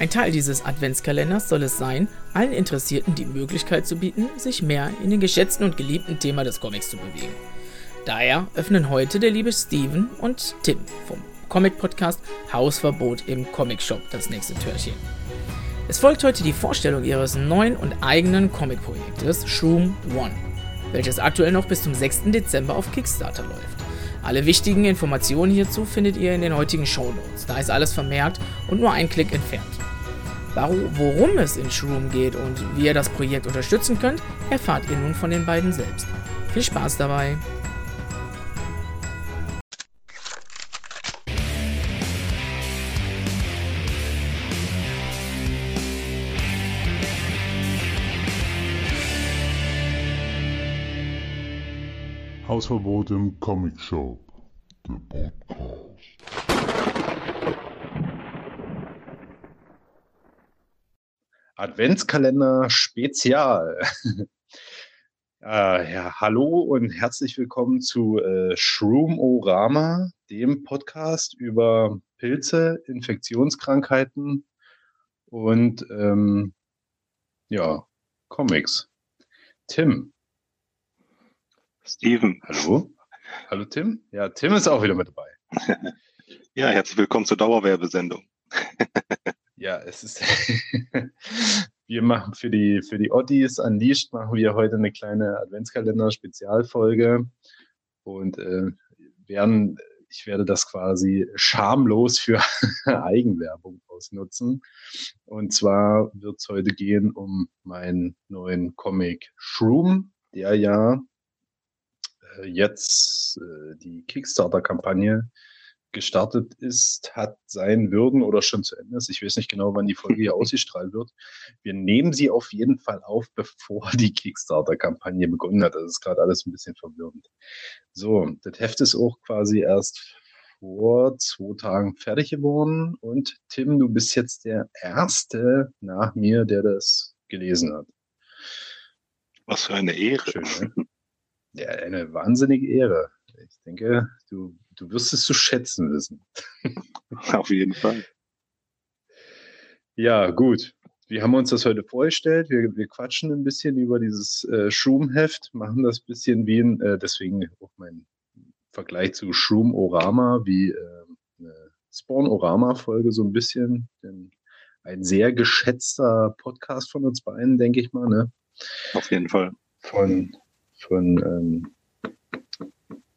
Ein Teil dieses Adventskalenders soll es sein, allen Interessierten die Möglichkeit zu bieten, sich mehr in den geschätzten und geliebten Thema des Comics zu bewegen. Daher öffnen heute der liebe Steven und Tim vom Comic-Podcast Hausverbot im Comic-Shop das nächste Türchen. Es folgt heute die Vorstellung ihres neuen und eigenen Comic-Projektes Shroom One, welches aktuell noch bis zum 6. Dezember auf Kickstarter läuft. Alle wichtigen Informationen hierzu findet ihr in den heutigen Show Notes. Da ist alles vermerkt und nur ein Klick entfernt. Worum es in Shroom geht und wie ihr das Projekt unterstützen könnt, erfahrt ihr nun von den beiden selbst. Viel Spaß dabei! Hausverbot im Comic Shop. Der Podcast. Adventskalender Spezial. äh, ja, hallo und herzlich willkommen zu äh, Shroom-Orama, dem Podcast über Pilze, Infektionskrankheiten und ähm, ja, Comics. Tim, Steven. Hallo. Hallo Tim. Ja, Tim ist auch wieder mit dabei. ja, herzlich willkommen zur Dauerwerbesendung. ja, es ist. wir machen für die, für die Oddies Unleashed machen wir heute eine kleine Adventskalender-Spezialfolge und äh, werden, ich werde das quasi schamlos für Eigenwerbung ausnutzen. Und zwar wird es heute gehen um meinen neuen Comic Shroom, der ja äh, jetzt äh, die Kickstarter-Kampagne gestartet ist, hat sein Würden oder schon zu Ende ist. Ich weiß nicht genau, wann die Folge hier ausgestrahlt wird. Wir nehmen sie auf jeden Fall auf, bevor die Kickstarter-Kampagne begonnen hat. Das ist gerade alles ein bisschen verwirrend. So, das Heft ist auch quasi erst vor zwei Tagen fertig geworden. Und Tim, du bist jetzt der Erste nach mir, der das gelesen hat. Was für eine Ehre. Schön, ne? Ja, eine wahnsinnige Ehre. Ich denke, du, du wirst es zu schätzen wissen. Auf jeden Fall. Ja, gut. Wie haben wir uns das heute vorgestellt? Wir, wir quatschen ein bisschen über dieses äh, Schumheft, machen das ein bisschen wie ein, äh, deswegen auch mein Vergleich zu Schum-Orama, wie äh, eine Spawn-Orama-Folge so ein bisschen. Denn ein sehr geschätzter Podcast von uns beiden, denke ich mal. Ne? Auf jeden Fall. Von von, ähm,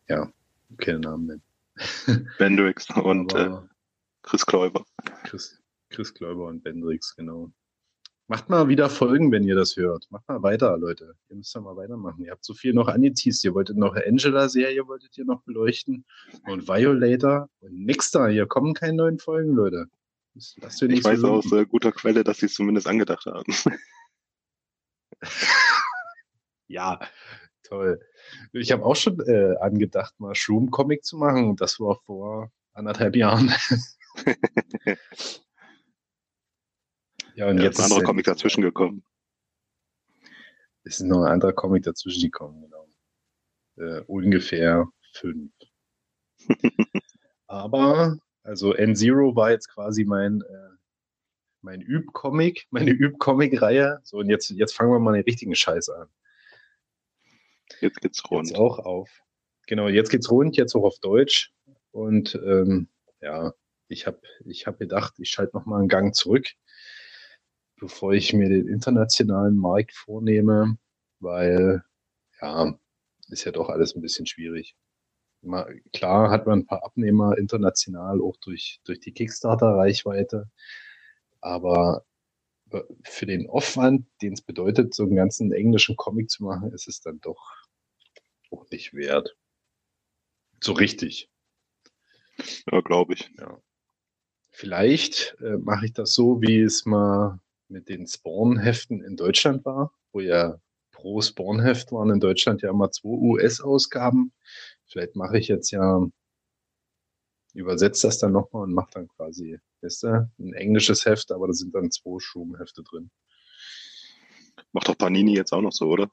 ja, keine Namen nennen. Bendrix und äh, Chris Kläuber. Chris, Chris Kläuber und Bendrix, genau. Macht mal wieder Folgen, wenn ihr das hört. Macht mal weiter, Leute. Ihr müsst ja mal weitermachen. Ihr habt so viel noch angeteased. Ihr wolltet noch Angela-Serie, wolltet ihr noch beleuchten. Und Violator und nix da. Hier kommen keine neuen Folgen, Leute. ich weiß so aus äh, guter Quelle, dass sie es zumindest angedacht haben. ja, Toll. Ich habe auch schon äh, angedacht, mal Shroom-Comic zu machen und das war vor anderthalb Jahren. ja, und ja, jetzt ist ein anderer Comic dazwischen gekommen. Es ist noch ein anderer Comic dazwischen gekommen, genau. Äh, ungefähr fünf. Aber, also N-Zero war jetzt quasi mein, äh, mein Üb-Comic, meine Üb-Comic-Reihe. So, und jetzt, jetzt fangen wir mal den richtigen Scheiß an. Jetzt geht's rund. Jetzt auch auf. Genau, jetzt geht's rund, jetzt auch auf Deutsch. Und ähm, ja, ich habe ich hab gedacht, ich schalte nochmal einen Gang zurück, bevor ich mir den internationalen Markt vornehme, weil ja, ist ja doch alles ein bisschen schwierig. Mal, klar hat man ein paar Abnehmer international, auch durch, durch die Kickstarter-Reichweite, aber für den Aufwand, den es bedeutet, so einen ganzen englischen Comic zu machen, ist es dann doch auch nicht wert. So richtig. Ja, glaube ich. Ja. Vielleicht äh, mache ich das so, wie es mal mit den Spawn-Heften in Deutschland war, wo ja pro Spawn-Heft waren in Deutschland ja immer zwei US-Ausgaben. Vielleicht mache ich jetzt ja, übersetze das dann nochmal und mache dann quasi, weißt du, ein englisches Heft, aber da sind dann zwei Schumhefte drin. Macht doch Panini jetzt auch noch so, oder?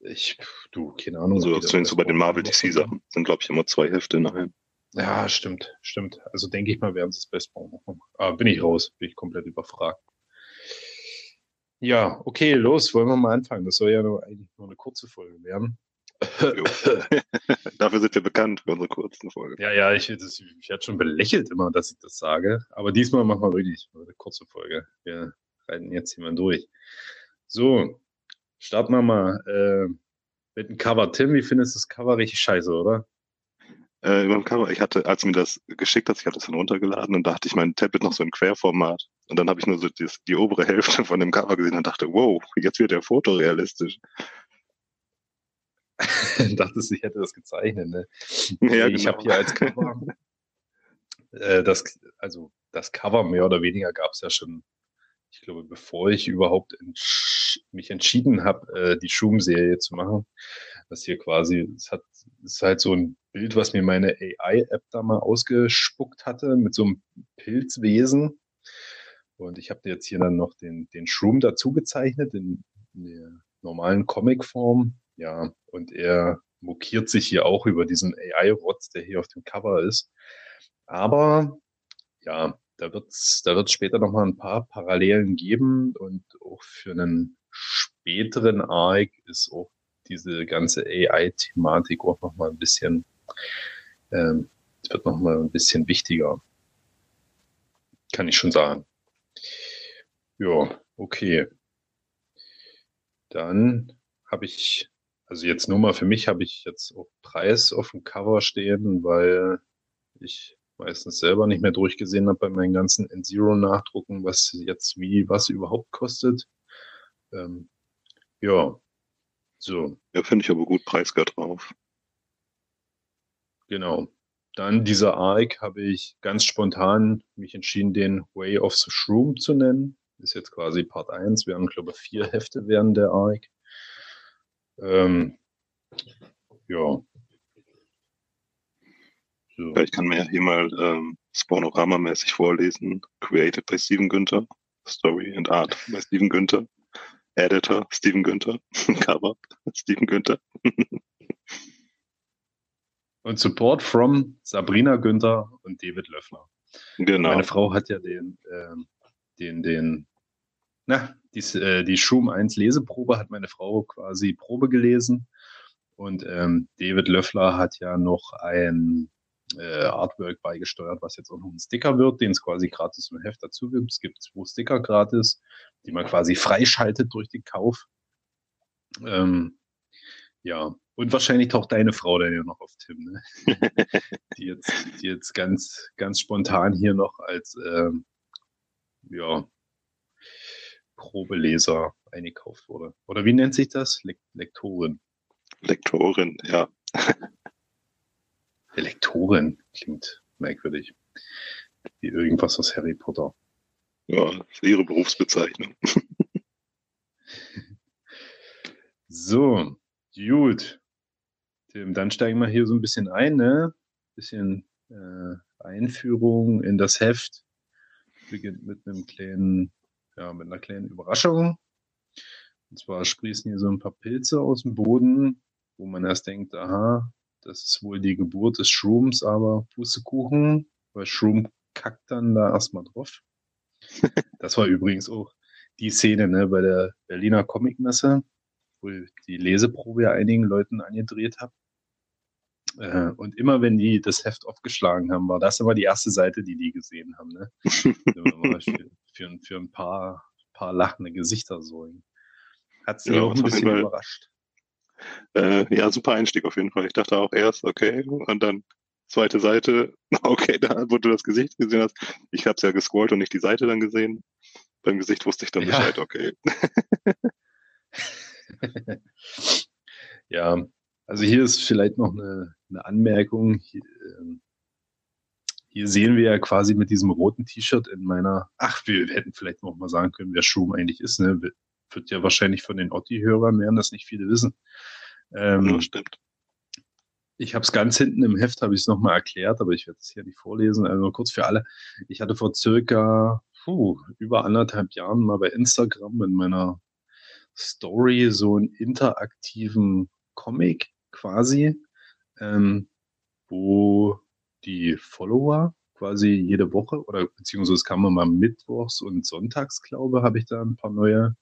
Ich, du, keine Ahnung. Also zumindest so bei den Marvel DC Sachen sind, glaube ich, immer zwei Hefte nachher. Ja, stimmt, stimmt. Also denke ich mal, werden sie es best machen. Aber bin ich raus, bin ich komplett überfragt. Ja, okay, los, wollen wir mal anfangen. Das soll ja nur, eigentlich nur eine kurze Folge werden. Dafür sind wir bekannt für unsere kurzen Folgen. Ja, ja, ich, das, ich werde schon belächelt immer, dass ich das sage. Aber diesmal machen wir wirklich eine kurze Folge. Wir reiten jetzt hier mal durch. So, starten wir mal äh, mit dem Cover. Tim, wie findest du das Cover richtig scheiße, oder? Äh, über dem Cover, ich hatte, als du mir das geschickt hast, ich hatte es dann runtergeladen und da hatte ich mein Tablet noch so im Querformat. Und dann habe ich nur so die, die obere Hälfte von dem Cover gesehen und dachte, wow, jetzt wird der fotorealistisch. Dachtest, ich hätte das gezeichnet, ne? Ja, ich genau. habe hier als Cover äh, das, also das Cover mehr oder weniger gab es ja schon, ich glaube, bevor ich überhaupt entsch mich entschieden habe, äh, die Schum-Serie zu machen. Das hier quasi, es hat, ist halt so ein Bild, was mir meine AI-App da mal ausgespuckt hatte, mit so einem Pilzwesen. Und ich habe jetzt hier dann noch den, den Shroom dazu gezeichnet, in, in der normalen Comic-Form. Ja, und er mokiert sich hier auch über diesen AI-Rotz, der hier auf dem Cover ist. Aber ja, da wird es da wird's später noch mal ein paar Parallelen geben und auch für einen späteren Arc ist auch diese ganze AI-Thematik auch noch mal ein bisschen, ähm, wird noch mal ein bisschen wichtiger. Kann ich schon sagen. Ja, okay. Dann habe ich also jetzt nur mal für mich habe ich jetzt auch Preis auf dem Cover stehen, weil ich meistens selber nicht mehr durchgesehen habe bei meinen ganzen N-Zero-Nachdrucken, was jetzt wie was überhaupt kostet. Ähm, ja, so. Ja, finde ich aber gut preiswert drauf. Genau. Dann dieser Arc habe ich ganz spontan mich entschieden, den Way of the Shroom zu nennen. Ist jetzt quasi Part 1. Wir haben, glaube ich, vier Hefte während der Arc. Ähm, ja. So. Ich kann mir hier mal ähm, Spornorama-mäßig vorlesen. Created by Steven Günther. Story and Art by Steven Günther. Editor Steven Günther. Cover Steven Günther. und Support from Sabrina Günther und David Löffler. Genau. Meine Frau hat ja den, äh, den, den na, die, äh, die Schum 1 Leseprobe hat meine Frau quasi Probe gelesen. Und ähm, David Löffler hat ja noch ein äh, Artwork beigesteuert, was jetzt auch noch ein Sticker wird, den es quasi gratis im Heft dazu gibt. Es gibt zwei Sticker gratis, die man quasi freischaltet durch den Kauf. Ähm, ja, und wahrscheinlich taucht deine Frau dann ja noch auf Tim, ne? die, jetzt, die jetzt ganz, ganz spontan hier noch als ähm, ja, Probeleser eingekauft wurde. Oder wie nennt sich das? Le Lektorin. Lektorin, ja. Lektorin klingt merkwürdig. Wie irgendwas aus Harry Potter. Ja, ist ihre Berufsbezeichnung. so, gut. Tim, dann steigen wir hier so ein bisschen ein, ne? Bisschen äh, Einführung in das Heft. Beginnt mit einem kleinen ja, mit einer kleinen Überraschung. Und zwar sprießen hier so ein paar Pilze aus dem Boden, wo man erst denkt, aha, das ist wohl die Geburt des Shrooms, aber Pustekuchen, weil Shroom kackt dann da erstmal drauf. Das war übrigens auch die Szene ne, bei der Berliner Comicmesse, wo ich die Leseprobe ja einigen Leuten angedreht habe. Äh, und immer wenn die das Heft aufgeschlagen haben, war das immer die erste Seite, die die gesehen haben. Ne? für, für, ein paar, paar lachende Gesichter so. Hat sie ja, auch ein bisschen Fall, überrascht. Äh, ja, super Einstieg auf jeden Fall. Ich dachte auch erst, okay, und dann zweite Seite, okay, da, wo du das Gesicht gesehen hast. Ich habe es ja gescrollt und nicht die Seite dann gesehen. Beim Gesicht wusste ich dann ja. Bescheid, okay. ja, also hier ist vielleicht noch eine, eine Anmerkung. Hier, ähm, hier, sehen wir ja quasi mit diesem roten T-Shirt in meiner, ach, wir hätten vielleicht noch mal sagen können, wer Schum eigentlich ist. Ne? Wird ja wahrscheinlich von den Otti-Hörern werden das nicht viele wissen. Ähm, ja, stimmt. Ich habe es ganz hinten im Heft, habe ich es nochmal erklärt, aber ich werde es hier nicht vorlesen. Also nur kurz für alle. Ich hatte vor circa puh, über anderthalb Jahren mal bei Instagram in meiner Story so einen interaktiven Comic quasi, ähm, wo die Follower quasi jede Woche oder beziehungsweise es kam immer mittwochs und sonntags, glaube habe ich da ein paar neue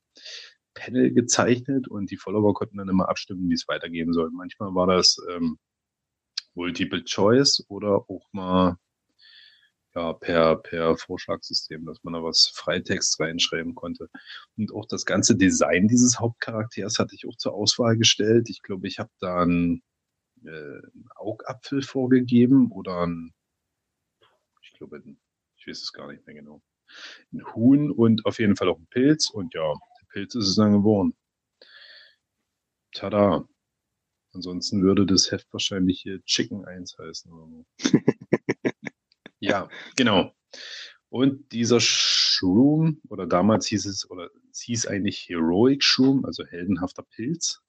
Panel gezeichnet und die Follower konnten dann immer abstimmen, wie es weitergehen soll. Manchmal war das ähm, Multiple Choice oder auch mal ja, per, per Vorschlagssystem, dass man da was Freitext reinschreiben konnte. Und auch das ganze Design dieses Hauptcharakters hatte ich auch zur Auswahl gestellt. Ich glaube, ich habe da äh, einen Augapfel vorgegeben oder ein, ich glaube, ich weiß es gar nicht mehr genau. Ein Huhn und auf jeden Fall auch ein Pilz. Und ja, der Pilz ist es dann geworden. Tada. Ansonsten würde das Heft wahrscheinlich hier Chicken 1 heißen oder so. Ja, genau. Und dieser Shroom, oder damals hieß es, oder es hieß eigentlich Heroic Shroom, also heldenhafter Pilz.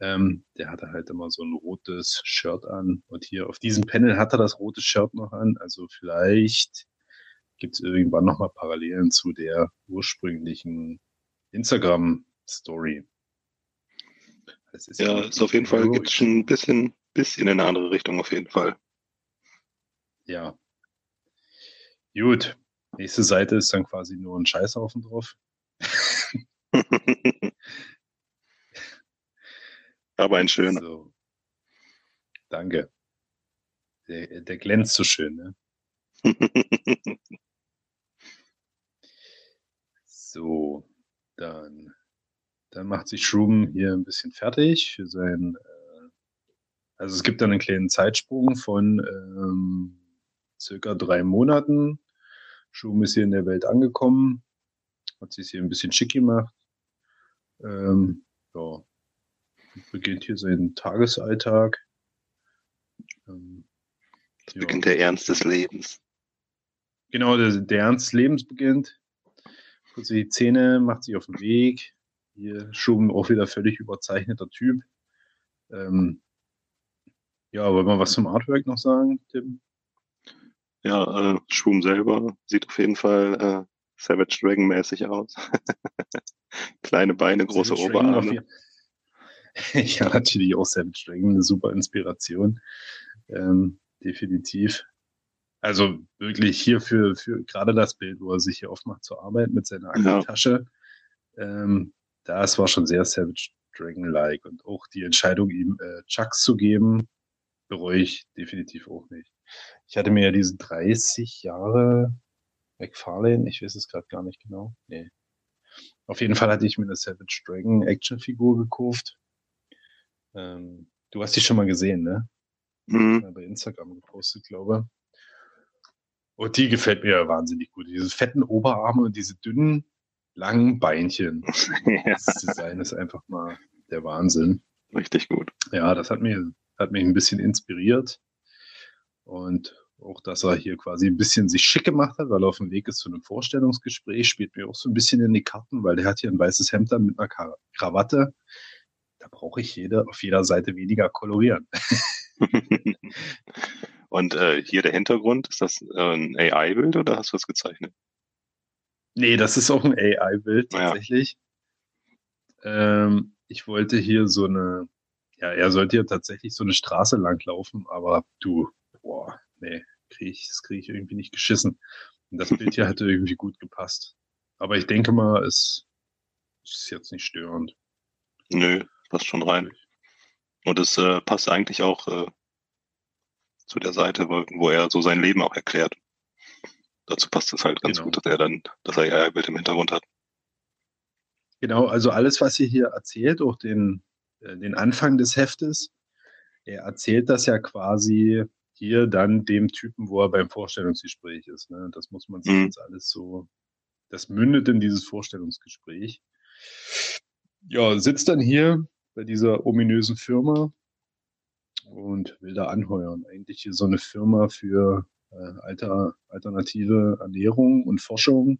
Ähm, der hatte halt immer so ein rotes Shirt an. Und hier auf diesem Panel hat er das rote Shirt noch an. Also vielleicht gibt es irgendwann nochmal Parallelen zu der ursprünglichen Instagram-Story. Ist ja, ist auf jeden Fall, gibt es schon ein bisschen, bisschen in eine andere Richtung auf jeden Fall. Ja, Gut. Nächste Seite ist dann quasi nur ein Scheißhaufen drauf. Aber ein schöner. So. Danke. Der, der glänzt so schön, ne? so, dann, dann macht sich Shroom hier ein bisschen fertig für sein. Äh, also es gibt dann einen kleinen Zeitsprung von ähm, circa drei Monaten. Schum ist hier in der Welt angekommen, hat sich hier ein bisschen schick gemacht. Ähm, ja, beginnt hier seinen Tagesalltag. Ähm, ja. beginnt der Ernst des Lebens. Genau, der, der Ernst des Lebens beginnt. Putzt die Zähne, macht sich auf den Weg. Hier Schum auch wieder völlig überzeichneter Typ. Ähm, ja, wollen wir was zum Artwork noch sagen, Tim? Ja, äh, Schwum selber sieht auf jeden Fall äh, Savage Dragon mäßig aus. Kleine Beine, große Savage Oberarme. ja, natürlich auch Savage Dragon, eine super Inspiration. Ähm, definitiv. Also wirklich hier für, für gerade das Bild, wo er sich hier aufmacht zur Arbeit mit seiner Aktentasche. Ja. Ähm, das war schon sehr Savage Dragon-like. Und auch die Entscheidung, ihm äh, Chucks zu geben, bereue ich definitiv auch nicht. Ich hatte mir ja diese 30 Jahre McFarlane, ich weiß es gerade gar nicht genau. Nee. Auf jeden Fall hatte ich mir eine Savage Dragon Actionfigur gekauft. Ähm, du hast die schon mal gesehen, ne? Mhm. Bei Instagram gepostet, glaube Und die gefällt mir ja wahnsinnig gut. Diese fetten Oberarme und diese dünnen, langen Beinchen. Das Design ist einfach mal der Wahnsinn. Richtig gut. Ja, das hat mich, hat mich ein bisschen inspiriert. Und auch, dass er hier quasi ein bisschen sich schick gemacht hat, weil er auf dem Weg ist zu einem Vorstellungsgespräch, spielt mir auch so ein bisschen in die Karten, weil der hat hier ein weißes Hemd dann mit einer Krawatte. Da brauche ich jede, auf jeder Seite weniger kolorieren. Und äh, hier der Hintergrund, ist das äh, ein AI-Bild oder hast du das gezeichnet? Nee, das ist auch ein AI-Bild tatsächlich. Ja. Ähm, ich wollte hier so eine, ja, er sollte hier tatsächlich so eine Straße langlaufen, aber du, boah, nee, krieg ich, das kriege ich irgendwie nicht geschissen. Und das Bild hier hätte irgendwie gut gepasst. Aber ich denke mal, es ist jetzt nicht störend. Nö, passt schon rein. Und es äh, passt eigentlich auch äh, zu der Seite, wo, er so sein Leben auch erklärt. Dazu passt es halt ganz genau. gut, dass er dann das AI-Bild im Hintergrund hat. Genau, also alles, was ihr hier erzählt, auch den, äh, den Anfang des Heftes, er erzählt das ja quasi hier dann dem Typen, wo er beim Vorstellungsgespräch ist. Ne? Das muss man sich mhm. jetzt alles so, das mündet in dieses Vorstellungsgespräch. Ja, sitzt dann hier bei dieser ominösen Firma und will da anheuern. Eigentlich hier so eine Firma für äh, alter, alternative Ernährung und Forschung.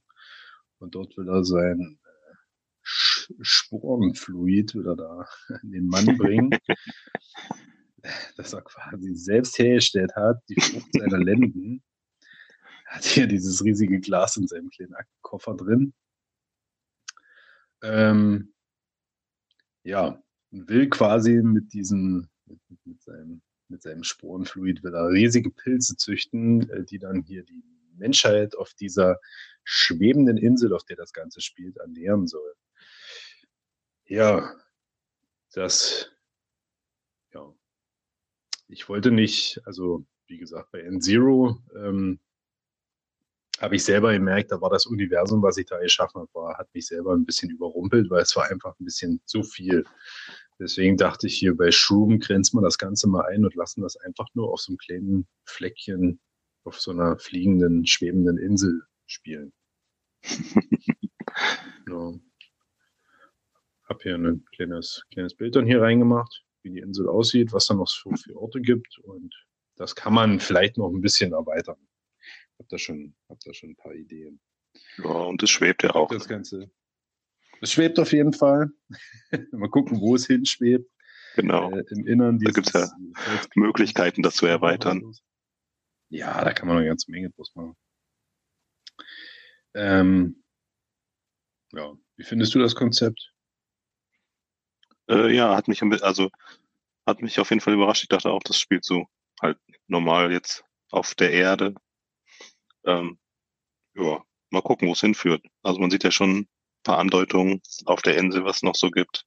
Und dort will er sein äh, Sporenfluid will er da an den Mann bringen. das er quasi selbst hergestellt hat, die Frucht seiner Lenden. Hat hier dieses riesige Glas in seinem kleinen Aktenkoffer drin. Ähm, ja, will quasi mit diesem, mit, mit, seinem, mit seinem Sporenfluid will er riesige Pilze züchten, äh, die dann hier die Menschheit auf dieser schwebenden Insel, auf der das Ganze spielt, ernähren soll. Ja, das, ja, ich wollte nicht, also wie gesagt, bei N-Zero ähm, habe ich selber gemerkt, da war das Universum, was ich da geschaffen habe, war, hat mich selber ein bisschen überrumpelt, weil es war einfach ein bisschen zu viel. Deswegen dachte ich hier bei Shroom grenzen wir das Ganze mal ein und lassen das einfach nur auf so einem kleinen Fleckchen auf so einer fliegenden, schwebenden Insel spielen. ja. Hab hier ein kleines, kleines Bild dann hier reingemacht, wie die Insel aussieht, was da noch so für Orte gibt und das kann man vielleicht noch ein bisschen erweitern. Hab da schon, hab da schon ein paar Ideen. Ja, und es schwebt ja auch. Das Ganze. Es schwebt auf jeden Fall. Mal gucken, wo es hinschwebt. Genau. Äh, Im Innern da gibt es ja Möglichkeiten, das zu erweitern. Ja, da kann man eine ganze Menge draus machen. Ähm, ja, wie findest du das Konzept? Äh, ja, hat mich, also, hat mich auf jeden Fall überrascht. Ich dachte auch, das spielt so halt normal jetzt auf der Erde. Ähm, ja, mal gucken, wo es hinführt. Also man sieht ja schon paar Andeutungen auf der Insel, was es noch so gibt,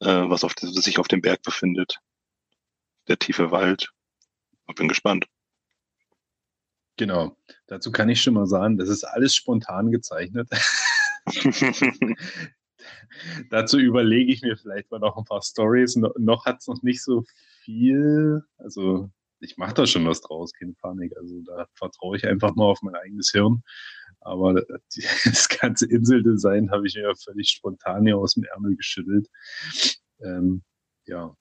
äh, was auf, sich auf dem Berg befindet. Der tiefe Wald. Ich bin gespannt. Genau. Dazu kann ich schon mal sagen, das ist alles spontan gezeichnet. Dazu überlege ich mir vielleicht mal noch ein paar Stories. No, noch hat es noch nicht so viel. Also ich mache da schon was draus, keine Panik. Also da vertraue ich einfach mal auf mein eigenes Hirn. Aber das ganze Inseldesign habe ich mir völlig spontan hier aus dem Ärmel geschüttelt. Ähm, ja.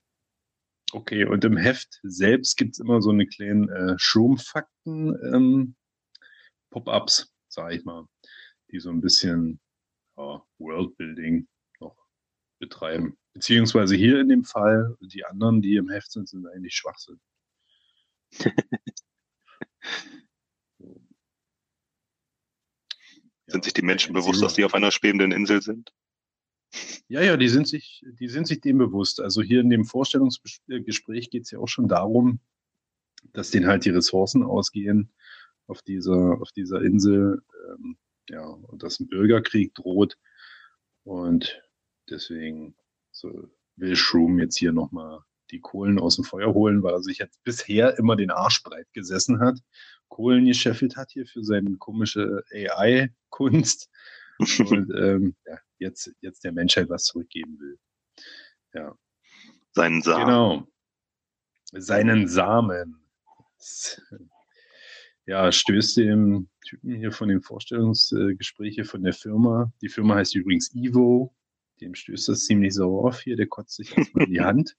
Okay, und im Heft selbst gibt es immer so eine kleinen äh, Schurmfakten ähm, sage ich mal, die so ein bisschen ja, Worldbuilding noch betreiben. Beziehungsweise hier in dem Fall, die anderen, die im Heft sind, sind eigentlich Schwachsinn. sind sich die Menschen bewusst, dass die auf einer schwebenden Insel sind? Ja, ja, die sind sich, die sind sich dem bewusst. Also hier in dem Vorstellungsgespräch geht es ja auch schon darum, dass denen halt die Ressourcen ausgehen auf dieser, auf dieser Insel, ähm, ja, und dass ein Bürgerkrieg droht. Und deswegen so will Shroom jetzt hier nochmal die Kohlen aus dem Feuer holen, weil er sich jetzt bisher immer den Arsch breit gesessen hat, Kohlen gescheffelt hat hier für seine komische AI-Kunst und ähm, ja, jetzt, jetzt der Menschheit was zurückgeben will. Ja. Seinen Samen. Genau. Seinen Samen. Ja, stößt dem Typen hier von den Vorstellungsgesprächen von der Firma. Die Firma heißt übrigens Ivo. Dem stößt das ziemlich sauer auf hier. Der kotzt sich erstmal in die Hand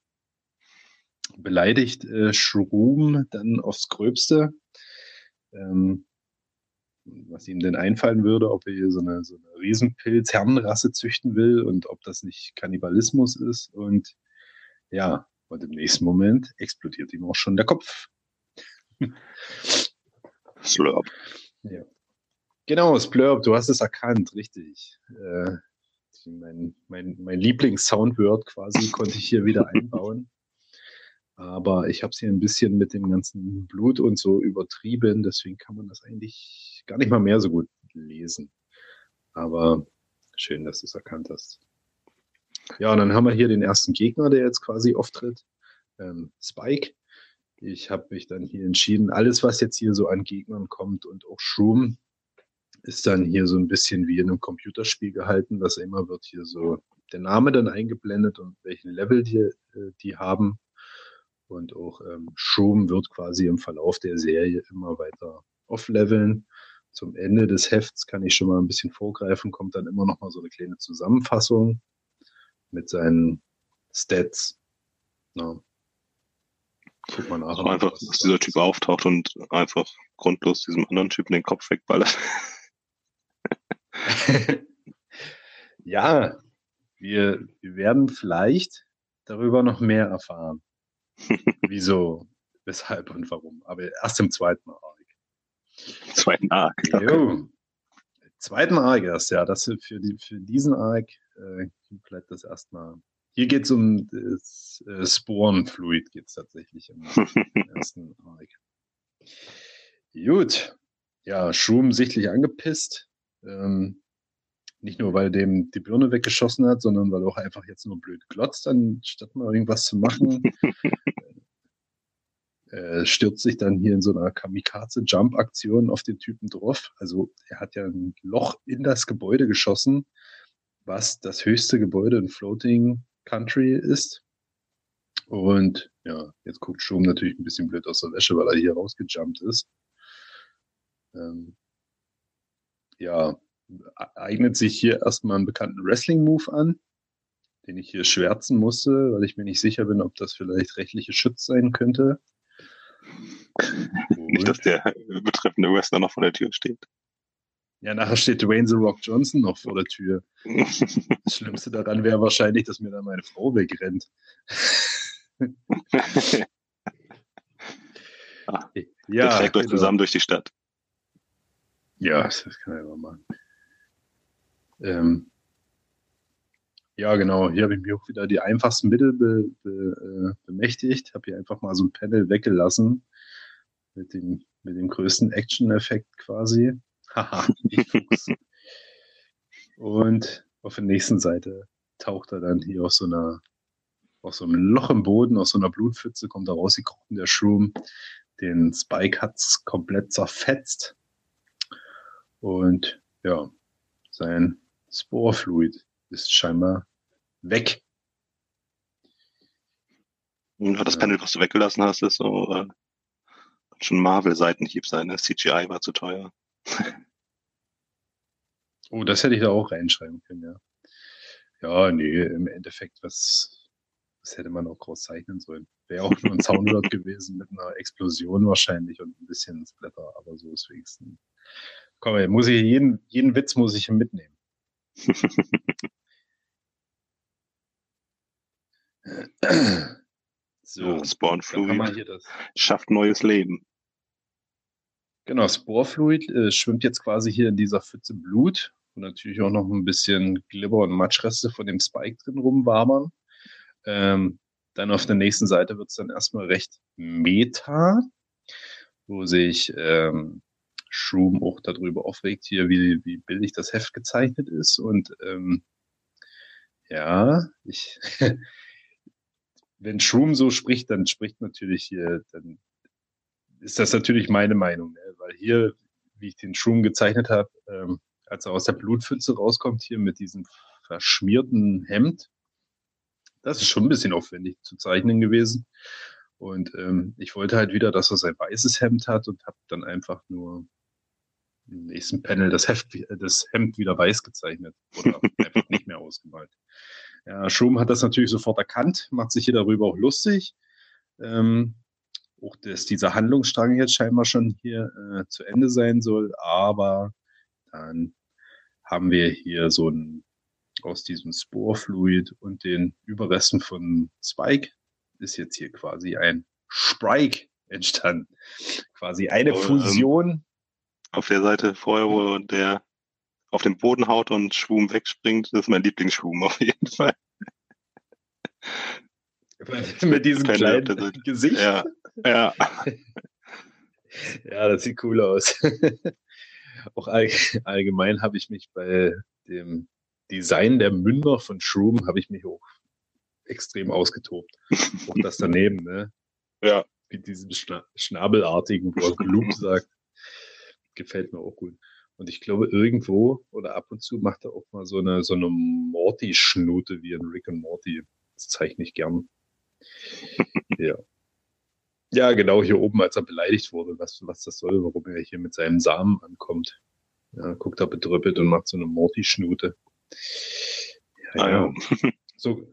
beleidigt äh, Schrum dann aufs Gröbste, ähm, was ihm denn einfallen würde, ob er hier so eine, so eine Riesenpilz-Herrenrasse züchten will und ob das nicht Kannibalismus ist. Und ja, und im nächsten Moment explodiert ihm auch schon der Kopf. Slurp. Ja. Genau, Splurp, du hast es erkannt, richtig. Äh, mein, mein, mein Lieblings-Soundword quasi konnte ich hier wieder einbauen. Aber ich habe es hier ein bisschen mit dem ganzen Blut und so übertrieben, deswegen kann man das eigentlich gar nicht mal mehr so gut lesen. Aber schön, dass du es erkannt hast. Ja, und dann haben wir hier den ersten Gegner, der jetzt quasi auftritt. Ähm, Spike. Ich habe mich dann hier entschieden, alles, was jetzt hier so an Gegnern kommt und auch Shroom, ist dann hier so ein bisschen wie in einem Computerspiel gehalten, dass immer wird hier so der Name dann eingeblendet und welchen Level die, äh, die haben. Und auch ähm, Shroom wird quasi im Verlauf der Serie immer weiter aufleveln. Zum Ende des Hefts kann ich schon mal ein bisschen vorgreifen, kommt dann immer noch mal so eine kleine Zusammenfassung mit seinen Stats. Ja. Guck mal nach. Also einfach, dass dieser Typ auftaucht und einfach grundlos diesem anderen Typen den Kopf wegballert. ja, wir, wir werden vielleicht darüber noch mehr erfahren. Wieso, weshalb und warum. Aber erst im zweiten Arc. Zweiten Arc. Okay. Jo. Zweiten Arc erst, ja. Das für, die, für diesen Arc äh, bleibt das erstmal hier geht es um das äh, Sporenfluid, geht es tatsächlich im, im ersten Arc. Gut. Ja, Schum sichtlich angepisst. Ähm, nicht nur, weil dem die Birne weggeschossen hat, sondern weil er auch einfach jetzt nur blöd glotzt, anstatt mal irgendwas zu machen. äh, stürzt sich dann hier in so einer Kamikaze-Jump-Aktion auf den Typen drauf. Also er hat ja ein Loch in das Gebäude geschossen, was das höchste Gebäude in Floating Country ist. Und ja, jetzt guckt Schum natürlich ein bisschen blöd aus der Wäsche, weil er hier rausgejumpt ist. Ähm, ja, eignet sich hier erstmal einen bekannten Wrestling-Move an, den ich hier schwärzen musste, weil ich mir nicht sicher bin, ob das vielleicht rechtliche Schutz sein könnte. Nicht, dass der betreffende Wrestler noch vor der Tür steht. Ja, nachher steht Dwayne The Rock Johnson noch vor der Tür. Das Schlimmste daran wäre wahrscheinlich, dass mir dann meine Frau wegrennt. ah, ja, trägt euch genau. zusammen durch die Stadt. Ja, das kann ich mal machen. Ähm, ja, genau. Hier habe ich mir auch wieder die einfachsten Mittel be, be, äh, bemächtigt. Habe hier einfach mal so ein Panel weggelassen mit dem, mit dem größten Action-Effekt quasi. Haha, Und auf der nächsten Seite taucht er dann hier aus so einer, aus so einem Loch im Boden, aus so einer Blutpfütze, kommt da rausgekrochen, der Shroom. Den Spike hat's komplett zerfetzt. Und ja, sein Sporefluid ist scheinbar weg. Und das Panel, was du weggelassen hast, ist so äh, schon Marvel-Seitenhieb sein. Ne? CGI war zu teuer. oh, das hätte ich da auch reinschreiben können, ja. Ja, nee, im Endeffekt, was, was hätte man auch groß zeichnen sollen? Wäre auch nur ein Soundword gewesen mit einer Explosion wahrscheinlich und ein bisschen Splatter, aber so ist wenigstens. Komm, muss ich jeden, jeden Witz muss ich mitnehmen. so, ja, Spawnfluid schafft neues Leben. Genau, Sporefluid äh, schwimmt jetzt quasi hier in dieser Pfütze Blut und natürlich auch noch ein bisschen Glibber und Matschreste von dem Spike drin rumwabern. Ähm, dann auf der nächsten Seite wird es dann erstmal recht meta, wo sich ähm, Shroom auch darüber aufregt, hier, wie, wie billig das Heft gezeichnet ist. Und ähm, ja, ich, wenn Shroom so spricht, dann spricht natürlich hier, dann ist das natürlich meine Meinung, ne? weil hier, wie ich den Shroom gezeichnet habe, ähm, als er aus der Blutpfütze rauskommt, hier mit diesem verschmierten Hemd, das ist schon ein bisschen aufwendig zu zeichnen gewesen. Und ähm, ich wollte halt wieder, dass er sein weißes Hemd hat und habe dann einfach nur im nächsten Panel das, Heft, das Hemd wieder weiß gezeichnet oder einfach nicht mehr ausgemalt. Ja, Schum hat das natürlich sofort erkannt, macht sich hier darüber auch lustig. Ähm, auch dass dieser Handlungsstrang jetzt scheinbar schon hier äh, zu Ende sein soll, aber dann haben wir hier so ein aus diesem Sporefluid und den Überresten von Spike ist jetzt hier quasi ein Sprike entstanden. Quasi eine oh, Fusion auf der Seite vorher, wo der auf den Boden haut und Schwum wegspringt, das ist mein Lieblingsschwum auf jeden Fall. Mit diesem kleinen Gesicht. Ja, ja. ja, das sieht cool aus. auch allgemein habe ich mich bei dem Design der Münder von Shroom habe ich mich auch extrem ausgetobt. auch das daneben, ne? Ja. Mit diesem Schna Schnabelartigen, wo er Gloop sagt gefällt mir auch gut. Und ich glaube, irgendwo oder ab und zu macht er auch mal so eine, so eine Morty-Schnute wie ein Rick und Morty. Das zeichne ich gern. ja. Ja, genau, hier oben, als er beleidigt wurde, was, was das soll, warum er hier mit seinem Samen ankommt. Ja, guckt er bedröppelt und macht so eine Morty-Schnute. Ja, ah, ja. so,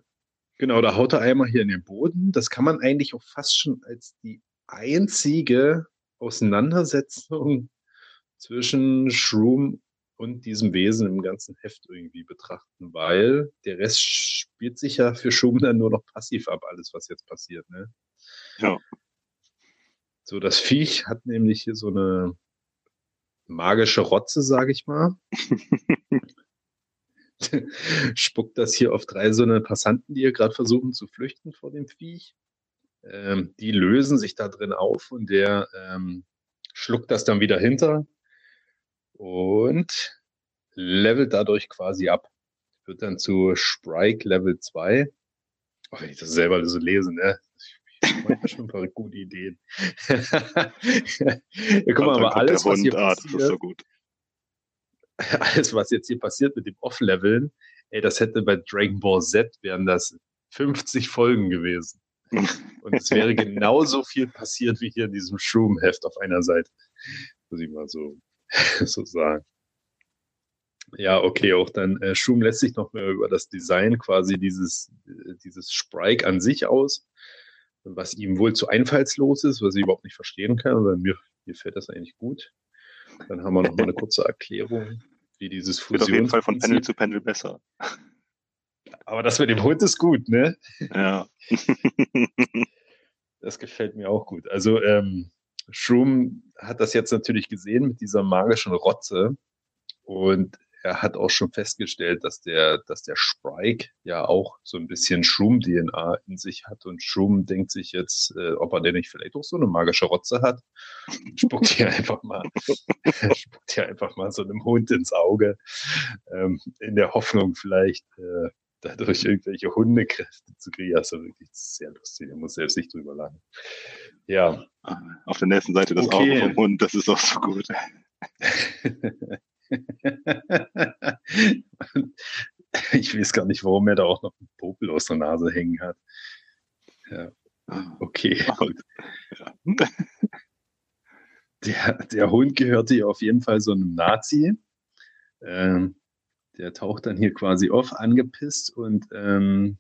genau, da haut er einmal hier in den Boden. Das kann man eigentlich auch fast schon als die einzige Auseinandersetzung zwischen Shroom und diesem Wesen im ganzen Heft irgendwie betrachten, weil der Rest spielt sich ja für Shroom dann nur noch passiv ab, alles, was jetzt passiert. Ne? Ja. So, das Viech hat nämlich hier so eine magische Rotze, sage ich mal. spuckt das hier auf drei so eine Passanten, die hier gerade versuchen zu flüchten vor dem Viech. Ähm, die lösen sich da drin auf und der ähm, schluckt das dann wieder hinter und levelt dadurch quasi ab. Wird dann zu Sprike Level 2. Oh, wenn ich das selber so lese, ne? Ich habe schon ein paar gute Ideen. guck mal, aber alles, was hier ah, passiert, so alles, was jetzt hier passiert mit dem Off-Leveln, ey, das hätte bei Dragon Ball Z wären das 50 Folgen gewesen. Und es wäre genauso viel passiert wie hier in diesem Shroom-Heft auf einer Seite. Muss ich mal so, so sagen. Ja, okay, auch dann äh, Schum lässt sich noch mehr über das Design quasi dieses, äh, dieses Sprite an sich aus, was ihm wohl zu einfallslos ist, was ich überhaupt nicht verstehen kann, aber mir, mir fällt das eigentlich gut. Dann haben wir noch mal eine kurze Erklärung, wie dieses Fusion. Wird auf jeden Fall von Panel zu Panel besser. Aber das mit dem Hund ist gut, ne? Ja. das gefällt mir auch gut. Also, ähm, Shroom hat das jetzt natürlich gesehen mit dieser magischen Rotze. Und er hat auch schon festgestellt, dass der, dass der Sprike ja auch so ein bisschen Shroom-DNA in sich hat und Shroom denkt sich jetzt, äh, ob er denn nicht vielleicht auch so eine magische Rotze hat. Spuckt hier einfach mal, spuckt hier einfach mal so einem Hund ins Auge, ähm, in der Hoffnung vielleicht, äh, dadurch irgendwelche Hundekräfte zu kriegen. Also wirklich sehr lustig. Er muss selbst nicht drüber lachen. Ja. Auf der nächsten Seite das okay. Auge vom Hund, das ist auch so gut. ich weiß gar nicht, warum er da auch noch einen Popel aus der Nase hängen hat. Ja. Okay. Der, der Hund gehörte ja auf jeden Fall so einem Nazi. Ähm, der taucht dann hier quasi auf, angepisst und ähm,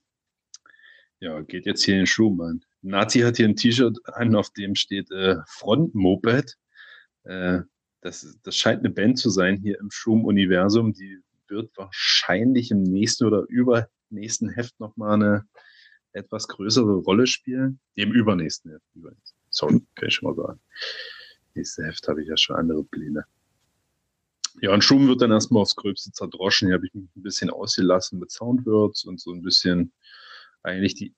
ja, geht jetzt hier in den Schuhmann. Nazi hat hier ein T-Shirt an, auf dem steht äh, Front Moped. Äh, das, das scheint eine Band zu sein hier im Schum-Universum. Die wird wahrscheinlich im nächsten oder übernächsten Heft nochmal eine etwas größere Rolle spielen. Im übernächsten Heft. Sorry, kann ich schon mal sagen. Nächste Heft habe ich ja schon andere Pläne. Ja, und Schum wird dann erstmal aufs Gröbste zerdroschen. Hier habe ich mich ein bisschen ausgelassen mit Soundwords und so ein bisschen eigentlich die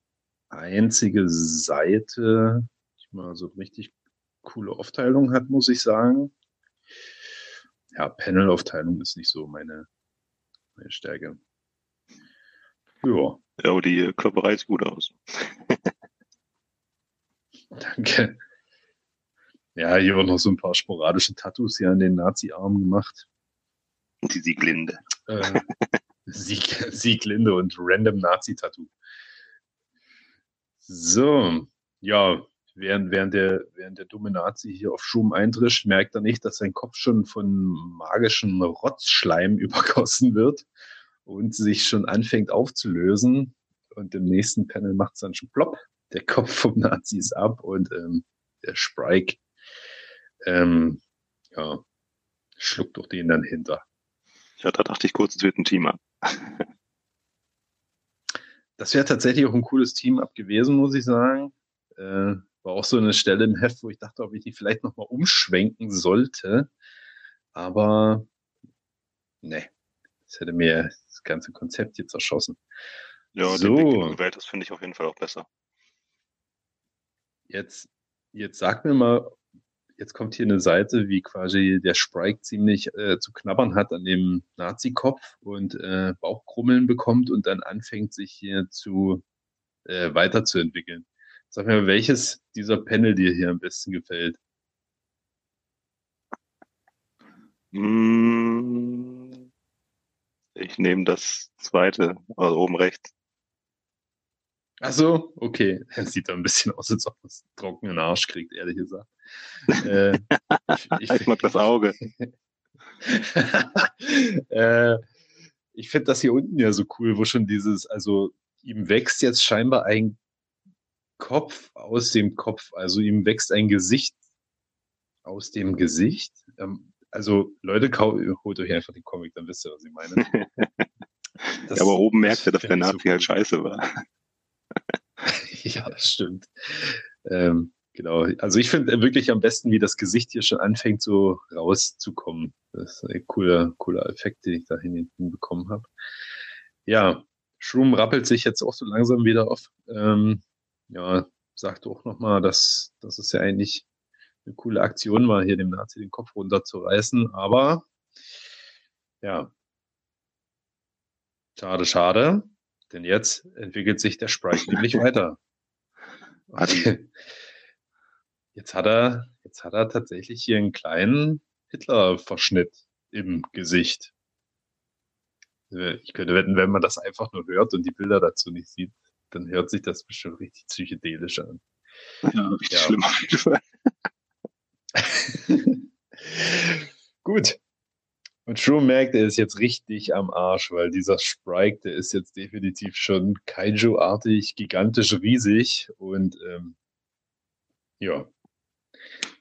einzige Seite, die mal so richtig coole Aufteilung hat, muss ich sagen ja, Panel-Aufteilung ist nicht so meine, meine Stärke. Ja. Ja, aber die Klopperei sieht gut aus. Danke. Ja, hier wurden noch so ein paar sporadische Tattoos hier an den Nazi-Armen gemacht. Die Sieglinde. Äh, Sieg, Sieglinde und Random Nazi-Tattoo. So, ja, während, während, der, während der dumme Nazi hier auf Schum eintrischt, merkt er nicht, dass sein Kopf schon von magischem Rotzschleim übergossen wird und sich schon anfängt aufzulösen. Und im nächsten Panel macht es dann schon plopp. Der Kopf vom Nazi ist ab und ähm, der Sprike ähm, ja, schluckt durch den dann hinter. Ja, da dachte ich kurz, es wird ein Team-Up. das wäre tatsächlich auch ein cooles Team-Up gewesen, muss ich sagen. Äh, war auch so eine Stelle im Heft, wo ich dachte, ob ich die vielleicht nochmal umschwenken sollte. Aber ne, das hätte mir das ganze Konzept jetzt erschossen. Ja, so. die Welt, das finde ich auf jeden Fall auch besser. Jetzt, jetzt sag mir mal, jetzt kommt hier eine Seite, wie quasi der Sprite ziemlich äh, zu knabbern hat an dem Nazi-Kopf und äh, Bauchkrummeln bekommt und dann anfängt, sich hier zu äh, weiterzuentwickeln. Sag mir, welches dieser Panel dir hier am besten gefällt? Hm, ich nehme das zweite, also oben rechts. Ach so, okay. Das sieht da ein bisschen aus, als ob es trockenen Arsch kriegt, ehrlich gesagt. äh, ich, ich, mag das Auge. äh, ich finde das hier unten ja so cool, wo schon dieses, also ihm wächst jetzt scheinbar ein Kopf aus dem Kopf. Also ihm wächst ein Gesicht aus dem Gesicht. Ähm, also Leute, holt euch einfach den Comic, dann wisst ihr, was ich meine. Das, ja, aber oben merkt er, dass der Nazi so halt scheiße war. ja, das stimmt. Ähm, genau. Also ich finde wirklich am besten, wie das Gesicht hier schon anfängt, so rauszukommen. Das ist ein cooler, cooler Effekt, den ich da hinten bekommen habe. ja, Shroom rappelt sich jetzt auch so langsam wieder auf. Ähm, ja, sagt auch nochmal, dass, dass es ja eigentlich eine coole Aktion war, hier dem Nazi den Kopf runterzureißen. Aber ja, schade, schade. Denn jetzt entwickelt sich der Sprite nämlich weiter. Jetzt hat er, jetzt hat er tatsächlich hier einen kleinen Hitler-Verschnitt im Gesicht. Ich könnte wetten, wenn man das einfach nur hört und die Bilder dazu nicht sieht, dann hört sich das bestimmt richtig psychedelisch an. Ja, richtig ja. schlimm auf jeden Fall. Gut. Und Shroom merkt, er ist jetzt richtig am Arsch, weil dieser Sprite, der ist jetzt definitiv schon Kaiju-artig, gigantisch riesig. Und ähm, ja,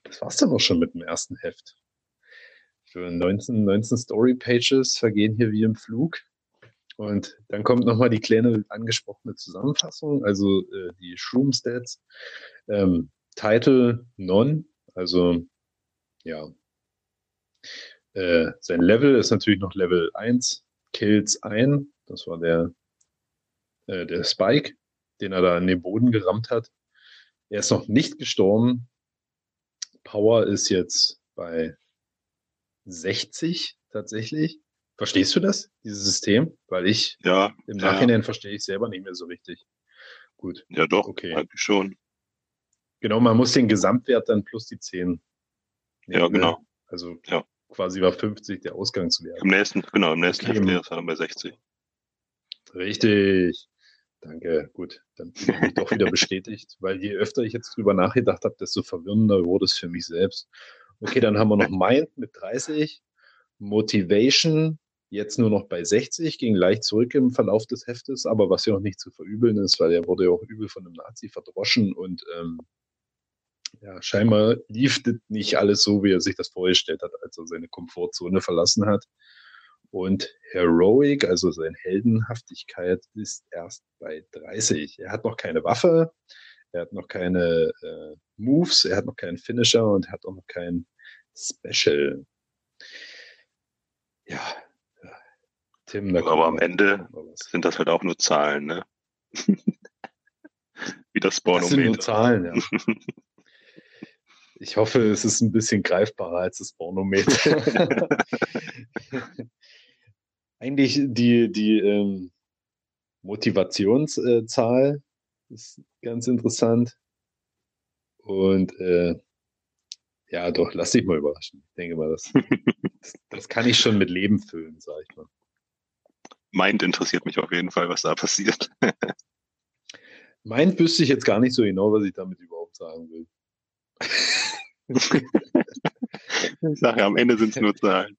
das war's dann auch schon mit dem ersten Heft. Für 19, 19 Story-Pages vergehen hier wie im Flug. Und dann kommt nochmal die kleine angesprochene Zusammenfassung, also äh, die Shroom-Stats. Ähm, Title Non, also ja, äh, sein Level ist natürlich noch Level 1, Kills ein, das war der, äh, der Spike, den er da in den Boden gerammt hat. Er ist noch nicht gestorben. Power ist jetzt bei 60 tatsächlich. Verstehst du das, dieses System? Weil ich ja, im Nachhinein ja. verstehe ich selber nicht mehr so richtig. Gut. Ja, doch, okay. eigentlich schon. Genau, man muss den Gesamtwert dann plus die 10. Ja, genau. Also ja. Quasi war 50 der Ausgangswert. Im nächsten, genau, im nächsten okay. Heft er dann bei 60. Richtig. Danke, gut. Dann bin ich doch wieder bestätigt, weil je öfter ich jetzt drüber nachgedacht habe, desto verwirrender wurde es für mich selbst. Okay, dann haben wir noch Mind mit 30, Motivation jetzt nur noch bei 60, ging leicht zurück im Verlauf des Heftes, aber was ja auch nicht zu verübeln ist, weil er wurde ja auch übel von einem Nazi verdroschen und ähm, ja, scheinbar lief das nicht alles so, wie er sich das vorgestellt hat, als er seine Komfortzone verlassen hat. Und Heroic, also seine Heldenhaftigkeit, ist erst bei 30. Er hat noch keine Waffe, er hat noch keine äh, Moves, er hat noch keinen Finisher und er hat auch noch kein Special. Ja, Tim, aber am Ende sind das halt auch nur Zahlen, ne? Wie das Spornometer. Das sind nur Zahlen, ja. Ich hoffe, es ist ein bisschen greifbarer als das Pornometer. Eigentlich die, die ähm, Motivationszahl ist ganz interessant. Und äh, ja, doch, lass dich mal überraschen. Ich denke mal, das, das, das kann ich schon mit Leben füllen, sag ich mal. Meint interessiert mich auf jeden Fall, was da passiert. Meint wüsste ich jetzt gar nicht so genau, was ich damit überhaupt sagen will. Ich sage, am Ende sind es nur Zahlen.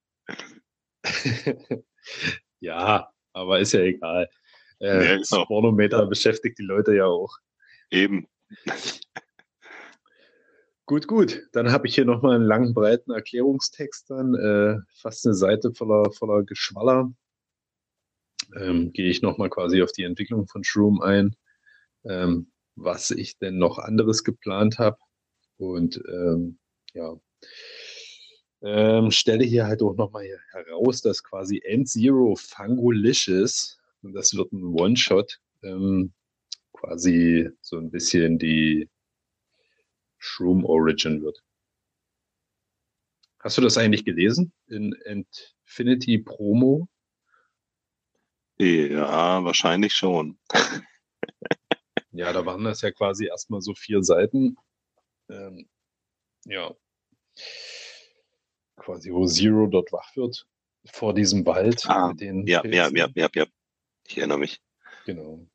ja, aber ist ja egal. Äh, ja, das Pornometer beschäftigt die Leute ja auch. Eben. Gut, gut. Dann habe ich hier nochmal einen langen, breiten Erklärungstext dann, äh, fast eine Seite voller, voller Geschwaller. Ähm, Gehe ich nochmal quasi auf die Entwicklung von Shroom ein, ähm, was ich denn noch anderes geplant habe. Und ähm, ja, ähm, stelle hier halt auch nochmal heraus, dass quasi End-Zero Fangolicious, und das wird ein One-Shot, ähm, quasi so ein bisschen die Shroom Origin wird. Hast du das eigentlich gelesen in Infinity Promo? Ja, wahrscheinlich schon. ja, da waren das ja quasi erstmal so vier Seiten. Ähm, ja, quasi wo Zero dort wach wird, vor diesem Wald ah, mit den ja, ja, ja, ja, ja, ich erinnere mich. Genau.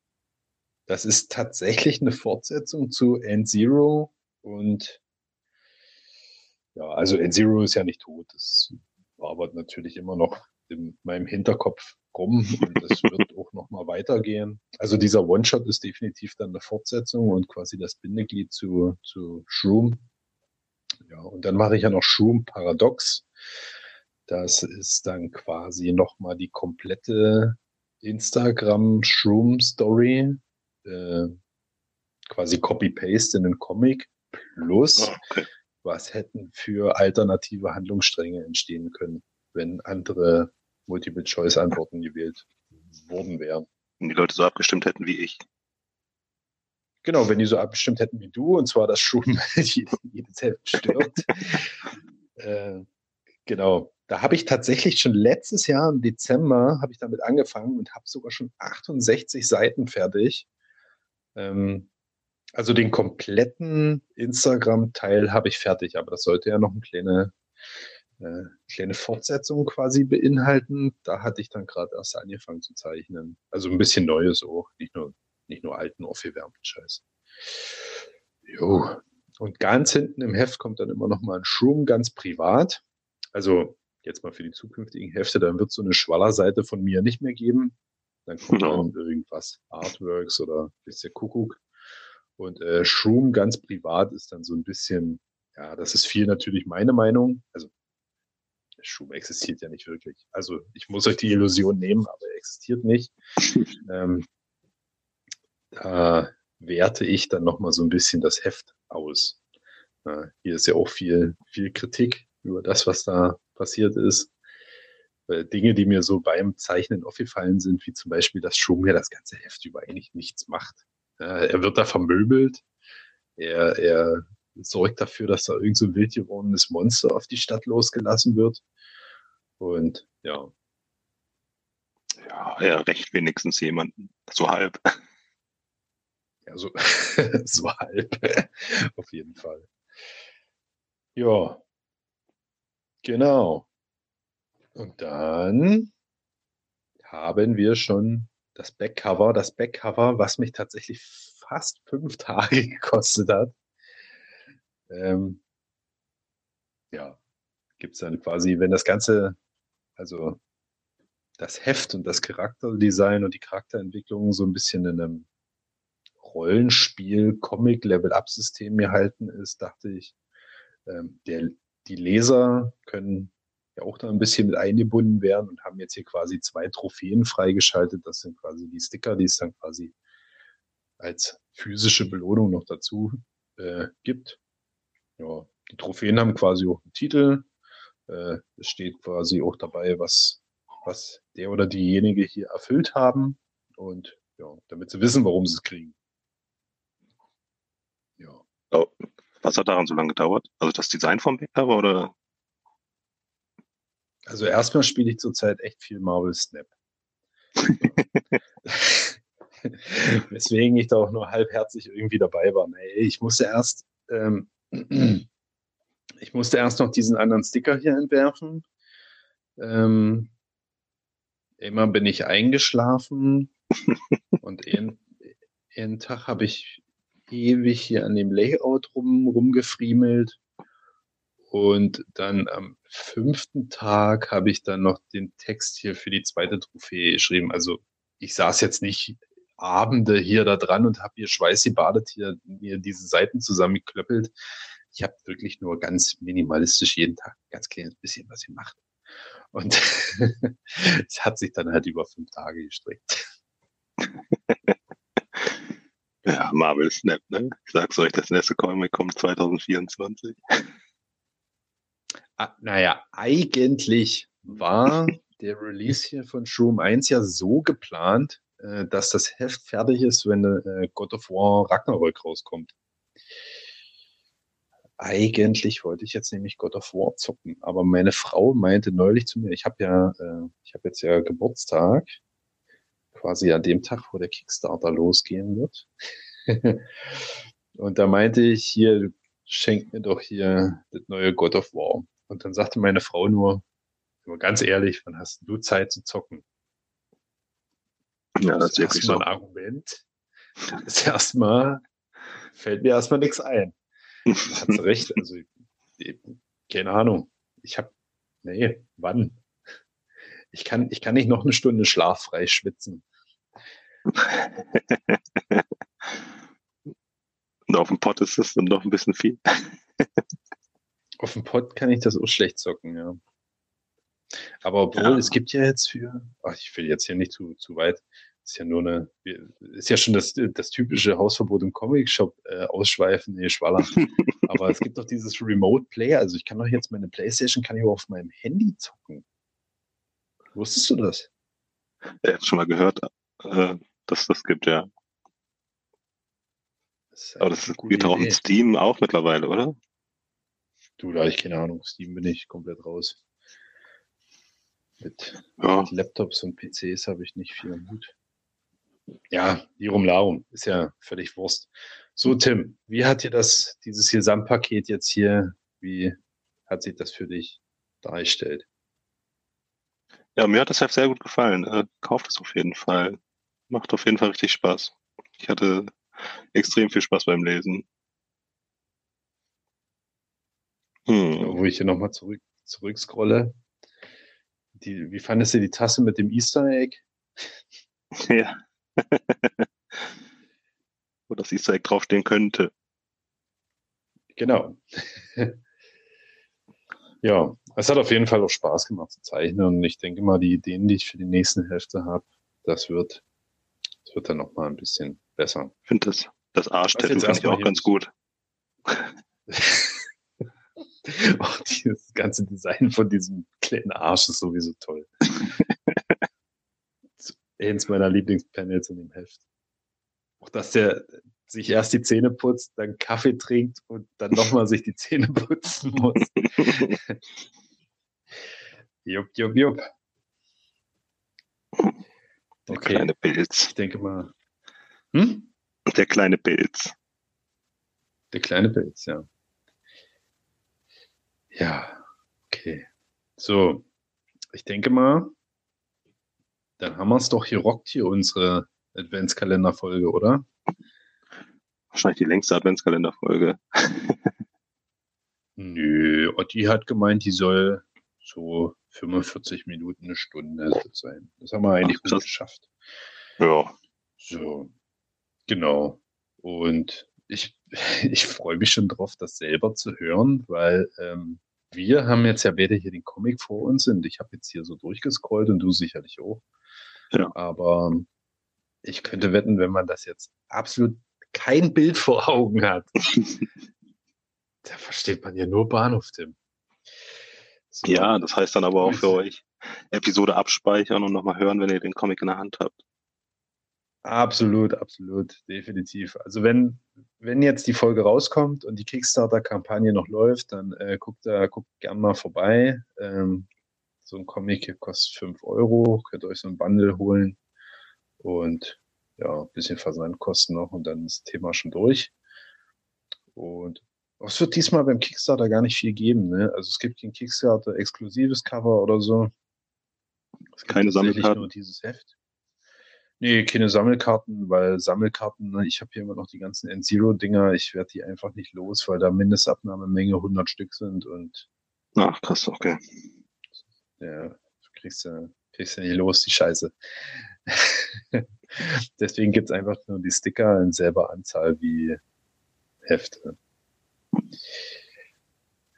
Das ist tatsächlich eine Fortsetzung zu End Zero und ja, also End Zero ist ja nicht tot. Das arbeitet natürlich immer noch in meinem Hinterkopf rum und es wird mal weitergehen. Also dieser One-Shot ist definitiv dann eine Fortsetzung und quasi das Bindeglied zu, zu Shroom. Ja, und dann mache ich ja noch Shroom Paradox. Das ist dann quasi nochmal die komplette Instagram Shroom Story, äh, quasi Copy-Paste in den Comic plus oh, okay. was hätten für alternative Handlungsstränge entstehen können, wenn andere Multiple-Choice-Antworten gewählt worden wären. Wenn die Leute so abgestimmt hätten wie ich. Genau, wenn die so abgestimmt hätten wie du, und zwar, dass schon jedes Heft stirbt. äh, genau. Da habe ich tatsächlich schon letztes Jahr im Dezember habe ich damit angefangen und habe sogar schon 68 Seiten fertig. Ähm, also den kompletten Instagram-Teil habe ich fertig, aber das sollte ja noch eine kleine, äh, kleine Fortsetzung quasi beinhalten. Da hatte ich dann gerade erst angefangen zu zeichnen. Also ein bisschen Neues auch, nicht nur, nicht nur alten, aufgewärmten Scheiß. Jo. Und ganz hinten im Heft kommt dann immer noch mal ein Schum, ganz privat. Also jetzt mal für die zukünftigen Hefte, dann wird so eine Schwallerseite von mir nicht mehr geben. Dann kommt no. dann irgendwas, Artworks oder bisschen Kuckuck. Und äh, Shroom ganz privat ist dann so ein bisschen, ja, das ist viel natürlich meine Meinung. Also Shroom existiert ja nicht wirklich. Also ich muss euch die Illusion nehmen, aber er existiert nicht. ähm, da werte ich dann nochmal so ein bisschen das Heft aus. Äh, hier ist ja auch viel, viel Kritik über das, was da passiert ist. Äh, Dinge, die mir so beim Zeichnen aufgefallen sind, wie zum Beispiel, dass Schum ja das ganze Heft über eigentlich nichts macht. Er wird da vermöbelt. Er, er sorgt dafür, dass da irgend so ein wild gewordenes Monster auf die Stadt losgelassen wird. Und ja. Ja, er rächt wenigstens jemanden. So halb. Ja, so, so halb. auf jeden Fall. Ja. Genau. Und dann haben wir schon das Backcover, das Backcover, was mich tatsächlich fast fünf Tage gekostet hat. Ähm, ja, gibt es dann quasi, wenn das Ganze, also das Heft und das Charakterdesign und die Charakterentwicklung so ein bisschen in einem Rollenspiel, Comic-Level-Up-System gehalten ist, dachte ich, ähm, der, die Leser können ja auch da ein bisschen mit eingebunden werden und haben jetzt hier quasi zwei Trophäen freigeschaltet. Das sind quasi die Sticker, die es dann quasi als physische Belohnung noch dazu äh, gibt. Ja, die Trophäen haben quasi auch einen Titel. Äh, es steht quasi auch dabei, was, was der oder diejenige hier erfüllt haben. Und ja, damit sie wissen, warum sie es kriegen. Ja. Oh, was hat daran so lange gedauert? Also das Design vom Cover oder also erstmal spiele ich zurzeit echt viel Marvel Snap. Weswegen ich da auch nur halbherzig irgendwie dabei war. Ich musste erst, ähm, ich musste erst noch diesen anderen Sticker hier entwerfen. Ähm, immer bin ich eingeschlafen und einen Tag habe ich ewig hier an dem Layout rum, rumgefriemelt. Und dann am fünften Tag habe ich dann noch den Text hier für die zweite Trophäe geschrieben. Also ich saß jetzt nicht Abende hier da dran und habe hier schweißgebadet hier mir diese Seiten zusammengeklöppelt. Ich habe wirklich nur ganz minimalistisch jeden Tag ganz kleines bisschen was gemacht. Und es hat sich dann halt über fünf Tage gestreckt. Ja, Marvel Snap, ne? Ich sag's euch, das nächste Comic kommt 2024. Ah, naja, eigentlich war der Release hier von Shroom 1 ja so geplant, äh, dass das Heft fertig ist, wenn äh, God of War Ragnarök rauskommt. Eigentlich wollte ich jetzt nämlich God of War zocken, aber meine Frau meinte neulich zu mir, ich habe ja, äh, ich habe jetzt ja Geburtstag, quasi an dem Tag, wo der Kickstarter losgehen wird. Und da meinte ich hier, schenk mir doch hier das neue God of War. Und dann sagte meine Frau nur, nur ganz ehrlich, wann hast du Zeit zu zocken? Ja, das ist wirklich so. ein Argument. Das erstmal fällt mir erstmal nichts ein. Hat recht. Also, keine Ahnung. Ich habe, nee, wann? Ich kann, ich kann nicht noch eine Stunde schlaffrei schwitzen. Und auf dem Pott ist das dann noch ein bisschen viel. Auf dem Pod kann ich das auch schlecht zocken, ja. Aber obwohl, ja. es gibt ja jetzt für, ach, ich will jetzt hier nicht zu, zu weit, ist ja nur eine, ist ja schon das, das typische Hausverbot im Comic-Shop äh, ausschweifen, nee, Schwaller. Aber es gibt doch dieses Remote Play, also ich kann doch jetzt meine Playstation, kann ich auch auf meinem Handy zocken. Wusstest du das? Ich habe schon mal gehört, äh, dass das gibt, ja. Das Aber das geht auch in. Steam auch mittlerweile, oder? Du, da ich keine Ahnung. Steam bin ich komplett raus. Mit Ja, Mit Laptops und PCs habe ich nicht viel am Hut. Ja, Lirum Larum, ist ja völlig Wurst. So, Tim, wie hat dir das, dieses Gesamtpaket jetzt hier, wie hat sich das für dich dargestellt? ja mir hat das Heft sehr gut gefallen. Äh, kauft es auf jeden Fall. Macht auf jeden Fall richtig Spaß. Ich hatte extrem viel Spaß beim Lesen. Hm. Wo ich hier nochmal zurück, zurückscrolle. Die, wie fandest du die Tasse mit dem Easter Egg? Ja. Wo das Easter Egg draufstehen könnte. Genau. ja, es hat auf jeden Fall auch Spaß gemacht zu zeichnen und ich denke mal, die Ideen, die ich für die nächsten Hälfte habe, das wird, das wird dann nochmal ein bisschen besser. Ich finde das, das Arschtattoo finde ich auch ganz gut. Auch dieses ganze Design von diesem kleinen Arsch ist sowieso toll. Eins meiner Lieblingspanels in dem Heft. Auch dass der sich erst die Zähne putzt, dann Kaffee trinkt und dann nochmal sich die Zähne putzen muss. Jupp, jupp, jupp. Der Okay, kleine Pilz. ich denke mal. Hm? Der kleine Pilz. Der kleine Pilz, ja. Ja, okay. So, ich denke mal, dann haben wir es doch hier rockt hier unsere Adventskalenderfolge, oder? Wahrscheinlich die längste Adventskalenderfolge. Nö, Otti hat gemeint, die soll so 45 Minuten, eine Stunde sein. Das haben wir eigentlich Ach, gut geschafft. Ja. So, genau. Und ich, ich freue mich schon drauf, das selber zu hören, weil ähm, wir haben jetzt ja beide hier den Comic vor uns und ich habe jetzt hier so durchgescrollt und du sicherlich auch. Ja. Aber ich könnte wetten, wenn man das jetzt absolut kein Bild vor Augen hat, da versteht man ja nur Bahnhof, Tim. So. Ja, das heißt dann aber auch für euch Episode abspeichern und nochmal hören, wenn ihr den Comic in der Hand habt. Absolut, absolut, definitiv. Also wenn, wenn jetzt die Folge rauskommt und die Kickstarter-Kampagne noch läuft, dann äh, guckt da, guckt gern mal vorbei. Ähm, so ein Comic hier kostet 5 Euro, könnt ihr euch so ein Bundle holen und ja, ein bisschen Versandkosten noch und dann ist das Thema schon durch. Und es wird diesmal beim Kickstarter gar nicht viel geben, ne? Also es gibt kein Kickstarter exklusives Cover oder so. Es Keine Sammelkarten? Nur dieses Heft. Nee, keine Sammelkarten, weil Sammelkarten, ne, ich habe hier immer noch die ganzen N-Zero-Dinger, ich werde die einfach nicht los, weil da Mindestabnahmemenge 100 Stück sind und Ach, krass, okay. Ja, du kriegst ja, kriegst ja nicht los, die Scheiße. Deswegen gibt's einfach nur die Sticker in selber Anzahl wie Hefte.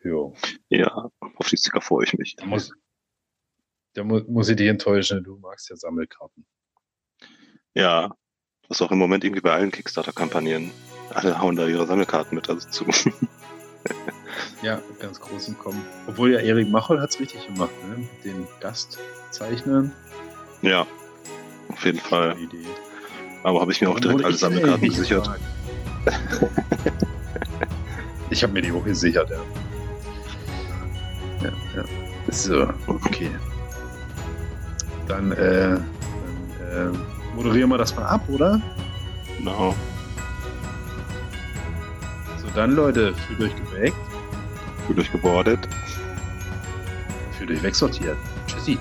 Jo. Ja, auf die Sticker freue ich mich. Da muss, da mu muss ich dich enttäuschen, du magst ja Sammelkarten. Ja, das ist auch im Moment irgendwie bei allen Kickstarter-Kampagnen. Alle hauen da ihre Sammelkarten mit also zu. Ja, ganz groß im Kommen. Obwohl ja Erik Machol hat's richtig gemacht, ne? Mit den Gastzeichnern. ja, auf jeden Fall. Idee. Aber habe ich mir auch direkt alle Sammelkarten gesichert. ich habe mir die auch gesichert, ja. Ja, ja. So, okay. Dann, äh, dann äh, moderieren wir das mal ab, oder? Genau. Dann, Leute, fühlt euch geweckt, Gut durchgebordet. fühlt euch wegsortiert. Tschüssi.